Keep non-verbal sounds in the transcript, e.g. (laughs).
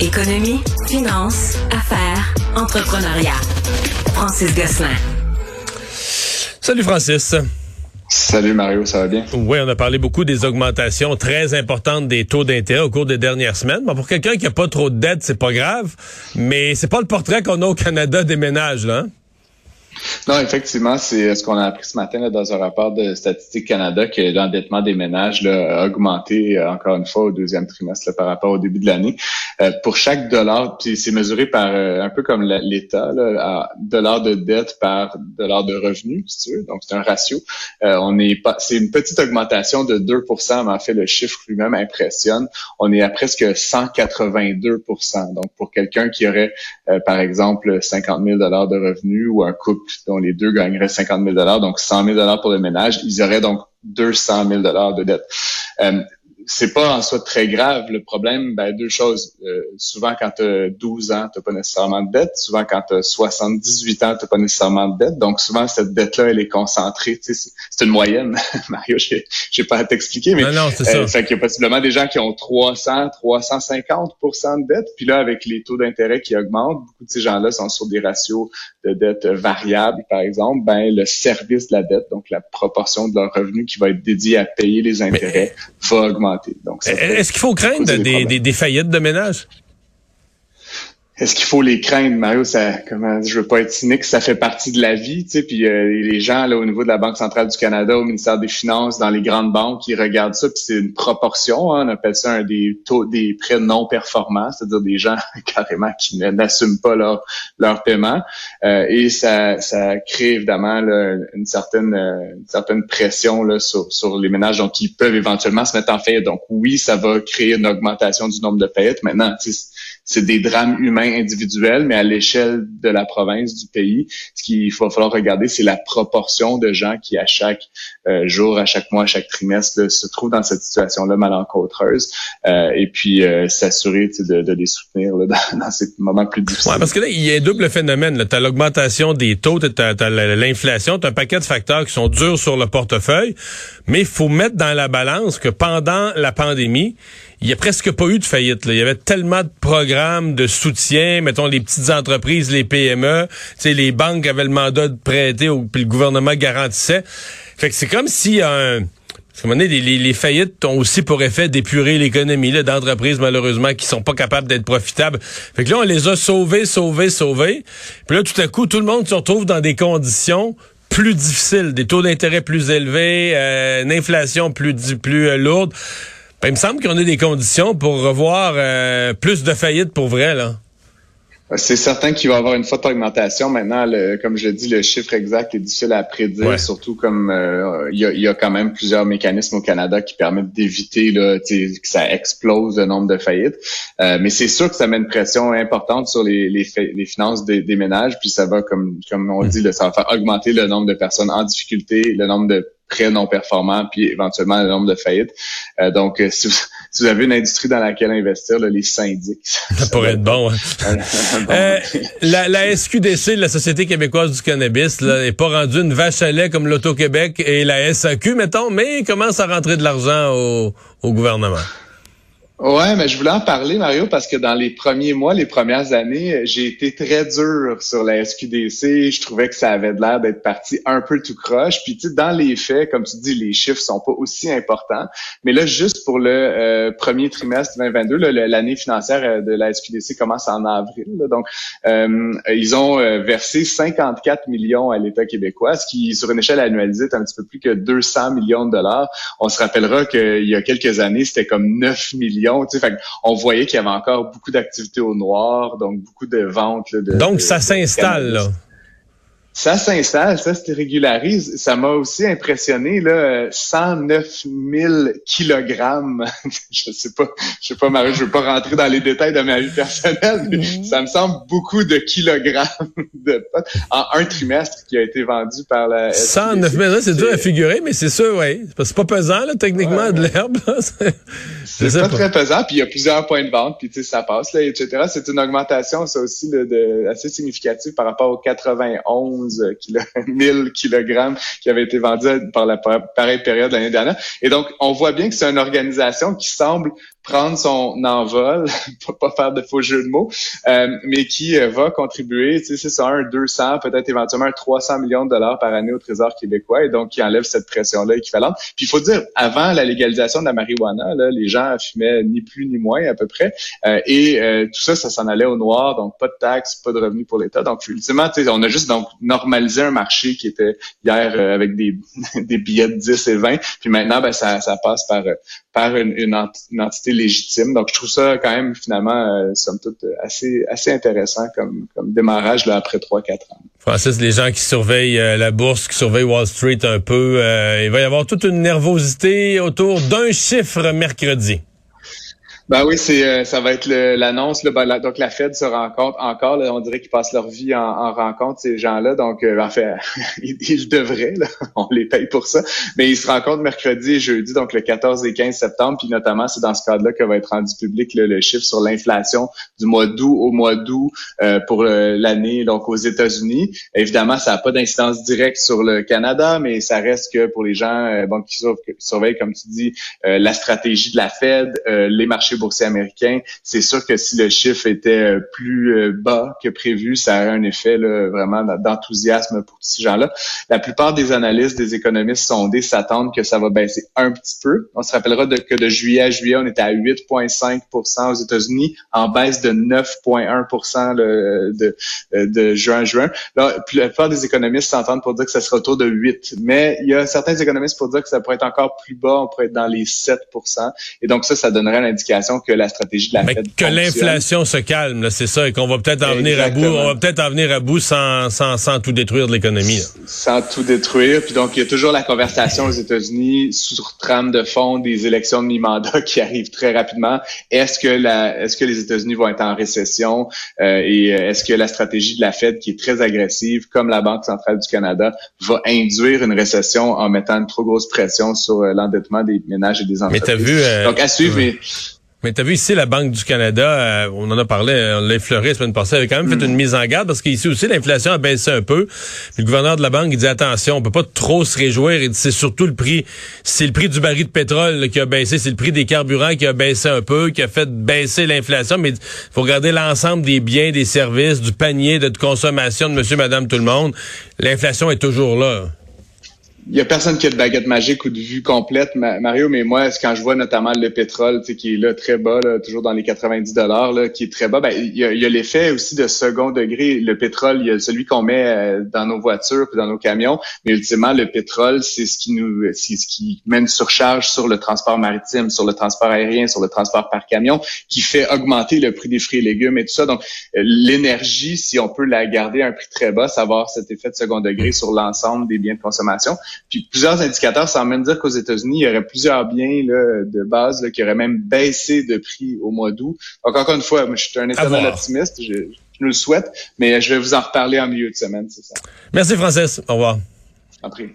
Économie, finance, affaires, entrepreneuriat. Francis Gosselin. Salut Francis. Salut Mario, ça va bien? Oui, on a parlé beaucoup des augmentations très importantes des taux d'intérêt au cours des dernières semaines. Bon, pour quelqu'un qui a pas trop de dettes, c'est pas grave, mais c'est pas le portrait qu'on a au Canada des ménages, là. Hein? Non, effectivement, c'est ce qu'on a appris ce matin dans un rapport de Statistique Canada que l'endettement des ménages là, a augmenté euh, encore une fois au deuxième trimestre par rapport au début de l'année. Euh, pour chaque dollar, puis c'est mesuré par euh, un peu comme l'État, dollar de dette par dollar de revenu, si tu veux. Donc c'est un ratio. on est pas, c'est une petite augmentation de 2% mais en fait le chiffre lui-même impressionne. On est à presque 182% Donc pour quelqu'un qui aurait par exemple 50 000 dollars de revenus ou un couple dont les deux gagneraient 50 000 donc 100 000 pour le ménage, ils auraient donc 200 000 de dette. Euh, c'est pas en soi très grave. Le problème, ben, deux choses. Euh, souvent, quand tu as 12 ans, tu pas nécessairement de dette. Souvent, quand tu as 78 ans, tu pas nécessairement de dette. Donc, souvent, cette dette-là, elle est concentrée. c'est une moyenne. (laughs) Mario, je n'ai pas à t'expliquer, mais non, non, c'est ça. Euh, fait qu'il y a possiblement des gens qui ont 300, 350% de dette. Puis là, avec les taux d'intérêt qui augmentent, beaucoup de ces gens-là sont sur des ratios de dette variables, par exemple. Ben, le service de la dette, donc la proportion de leur revenu qui va être dédié à payer les intérêts, va augmenter. Est-ce qu'il faut craindre des, faillites de ménage? Est-ce qu'il faut les craindre, Mario? Ça, comment, je veux pas être cynique, ça fait partie de la vie, tu sais. Puis euh, les gens là au niveau de la Banque centrale du Canada, au ministère des Finances, dans les grandes banques, ils regardent ça, puis c'est une proportion. Hein, on appelle ça un des taux, des prêts non performants, c'est-à-dire des gens (laughs) carrément qui n'assument pas leur leur paiement, euh, et ça, ça crée évidemment une certaine euh, une certaine pression là sur sur les ménages, donc ils peuvent éventuellement se mettre en faillite. Donc oui, ça va créer une augmentation du nombre de faillites. Maintenant, c'est des drames humains individuels, mais à l'échelle de la province, du pays, ce qu'il va falloir regarder, c'est la proportion de gens qui, à chaque euh, jour, à chaque mois, à chaque trimestre, se trouvent dans cette situation-là malencontreuse, euh, et puis euh, s'assurer de, de, les soutenir (laughs) dans, ces moments plus difficiles. Ouais, parce que là, il y a un double phénomène. Tu as l'augmentation des taux, tu as, l'inflation, tu as un paquet de facteurs qui sont durs sur le portefeuille, mais il faut mettre dans la balance que pendant la pandémie, il y a presque pas eu de faillite. Là. Il y avait tellement de programmes de soutien, mettons les petites entreprises, les PME, les banques avaient le mandat de prêter, puis le gouvernement garantissait. Fait que c'est comme si un à un les, les, faillites ont aussi pour effet d'épurer l'économie d'entreprises, malheureusement, qui sont pas capables d'être profitables. Fait que là, on les a sauvés, sauvés, sauvés. Puis là, tout à coup, tout le monde se retrouve dans des conditions plus difficiles, des taux d'intérêt plus élevés, euh, une inflation plus, plus euh, lourde. Ben, il me semble qu'on a des conditions pour revoir euh, plus de faillites pour vrai, là. C'est certain qu'il va y avoir une forte augmentation. Maintenant, comme je dis, le chiffre exact est difficile à prédire, surtout comme euh, il y, a, quand même plusieurs mécanismes au Canada qui permettent d'éviter que ça explose le nombre de faillites. Euh, mais c'est sûr que ça met une pression importante sur les, les, les finances des, des, ménages, puis ça va, comme, comme on dit, ça va faire augmenter le nombre de personnes en difficulté, le nombre de prêts non performants, puis éventuellement le nombre de faillites. Euh, donc, euh, si vous, avez une industrie dans laquelle investir, les syndics. Ça, pourrait être bon. Hein. (laughs) euh, la, la, SQDC, la Société québécoise du cannabis, n'est pas rendue une vache à lait comme l'Auto-Québec et la SAQ, mettons, mais commence à rentrer de l'argent au, au gouvernement. Ouais, mais je voulais en parler, Mario, parce que dans les premiers mois, les premières années, j'ai été très dur sur la SQDC. Je trouvais que ça avait l'air d'être parti un peu tout croche. Puis, tu sais, dans les faits, comme tu dis, les chiffres sont pas aussi importants. Mais là, juste pour le euh, premier trimestre 2022, l'année financière euh, de la SQDC commence en avril. donc, euh, ils ont versé 54 millions à l'État québécois, ce qui, sur une échelle annualisée, est un petit peu plus que 200 millions de dollars. On se rappellera qu'il y a quelques années, c'était comme 9 millions on voyait qu'il y avait encore beaucoup d'activités au noir, donc beaucoup de ventes. de, donc, ça s'installe, là ça s'installe, ça se régularise. Ça m'a aussi impressionné, là, 109 000 kilogrammes. (laughs) je sais pas, je sais pas, Marie, je veux pas rentrer dans les détails de ma vie personnelle, mais mm-hmm. ça me semble beaucoup de kilogrammes de potes en un trimestre qui a été vendu par la 109 000, c'est dur à figurer, mais c'est sûr, oui. C'est pas pesant, là, techniquement, de l'herbe. (laughs) c'est pas, très pesant, puis il y a plusieurs points de vente, puis tu sais, ça passe, là, etc. C'est une augmentation, ça aussi, de, assez significative par rapport aux 91 1000 (laughs) kilogrammes qui avaient été vendus par la pareille période l'année dernière. Et donc, on voit bien que c'est une organisation qui semble prendre son envol, (laughs) pas faire de faux jeu de mots, euh, mais qui euh, va contribuer, tu sais, c'est ça, un 200, peut-être éventuellement un 300 millions de dollars par année au Trésor québécois, et donc qui enlève cette pression-là équivalente. Puis il faut dire, avant la légalisation de la marijuana, là, les gens fumaient ni plus ni moins à peu près, euh, et tout ça, ça s'en allait au noir, donc pas de taxes, pas de revenus pour l'État. Donc ultimement, tu sais, on a juste donc normalisé un marché qui était hier avec des, (laughs) des billets de 10 et 20, puis maintenant, ben, ça, ça passe par par une, une, entité Donc, je trouve ça quand même finalement, euh, somme toute, assez assez intéressant comme, comme démarrage là, après 3-4 ans. Francis, les gens qui surveillent euh, la bourse, qui surveillent Wall Street un peu, euh, il va y avoir toute une nervosité autour d'un chiffre mercredi. Ben oui, c'est euh, ça va être l'annonce. Ben, donc la Fed se rencontre encore. on dirait qu'ils passent leur vie en, rencontre ces gens-là. Donc euh, en fait, (laughs) ils, devraient. (laughs) on les paye pour ça. Mais ils se rencontrent mercredi et jeudi, donc le 14 et 15 septembre. Puis notamment, c'est dans ce cadre-là que va être rendu public le chiffre sur l'inflation du mois d'août au mois d'août euh, pour l'année donc aux États-Unis. Évidemment, ça n'a pas d'incidence directe sur le Canada, mais ça reste que pour les gens bon, qui surveillent, comme tu dis, la stratégie de la Fed, les marchés boursier américain, c'est sûr que si le chiffre était euh, plus euh, bas que prévu, ça aurait un effet vraiment d'enthousiasme pour ces gens-là. La plupart des analystes, des économistes sondés s'attendent que ça va baisser un petit peu. On se rappellera que de juillet à juillet, on était à 8,5% aux États-Unis, en baisse de 9,1 de, euh, de juin à juin. Là, la plupart des économistes s'entendent pour dire que ça sera autour de 8. Mais il y a certains économistes pour dire que ça pourrait être encore plus bas, on pourrait être dans les 7% Et donc ça, ça donnerait l'indication que la stratégie de la Fed que l'inflation se calme, c'est ça, et qu'on va peut-être en venir à bout. On va peut-être en venir à bout sans, sans, sans tout détruire de l'économie. Sans tout détruire. Puis donc, il y a toujours la conversation aux États-Unis sur trame de fond des élections de mi-mandat qui arrivent très rapidement. Est-ce que la, est-ce que les États-Unis vont être en récession euh, et euh, est-ce que la stratégie de la Fed, qui est très agressive, comme la Banque centrale du Canada, va induire une récession en mettant une trop grosse pression sur euh, l'endettement des ménages et des entreprises. Mais t'as vu, donc à suivre. Mais, mais tu as vu ici, la Banque du Canada, euh, on en a parlé, on l'a effleuré la semaine passée, avait quand même fait mm. une mise en garde parce qu'ici aussi, l'inflation a baissé un peu. le gouverneur de la Banque, il dit attention, on peut pas trop se réjouir. Il dit c'est surtout le prix, c'est le prix du baril de pétrole qui a baissé, c'est le prix des carburants qui a baissé un peu, qui a fait baisser l'inflation. Mais il faut regarder l'ensemble des biens, des services, du panier de consommation de monsieur, madame, tout le monde. L'inflation est toujours là il y a personne qui a de baguette magique ou de vue complète, Mario, mais moi, quand je vois notamment le pétrole, qui est là très bas, là, toujours dans les 90 dollars, qui est très bas, ben, il y a, l'effet aussi de second degré. Le pétrole, il y a celui qu'on met euh, dans nos voitures puis dans nos camions, mais ultimement, le pétrole, c'est ce qui nous, c'est ce qui met une surcharge sur le transport maritime, sur le transport aérien, sur le transport par camion, qui fait augmenter le prix des fruits et légumes et tout ça. Donc, euh, l'énergie, si on peut la garder à un prix très bas, ça va avoir cet effet de second degré sur l'ensemble des biens de consommation. Puis plusieurs indicateurs semblent même dire qu'aux États-Unis, il y aurait plusieurs biens là, de base là, qui auraient même baissé de prix au mois d'août. Donc encore une fois, moi, je suis un éternel optimiste, je, je, nous le souhaite, mais je vais vous en reparler en milieu de semaine, c'est ça. Merci Francis, au revoir. Après.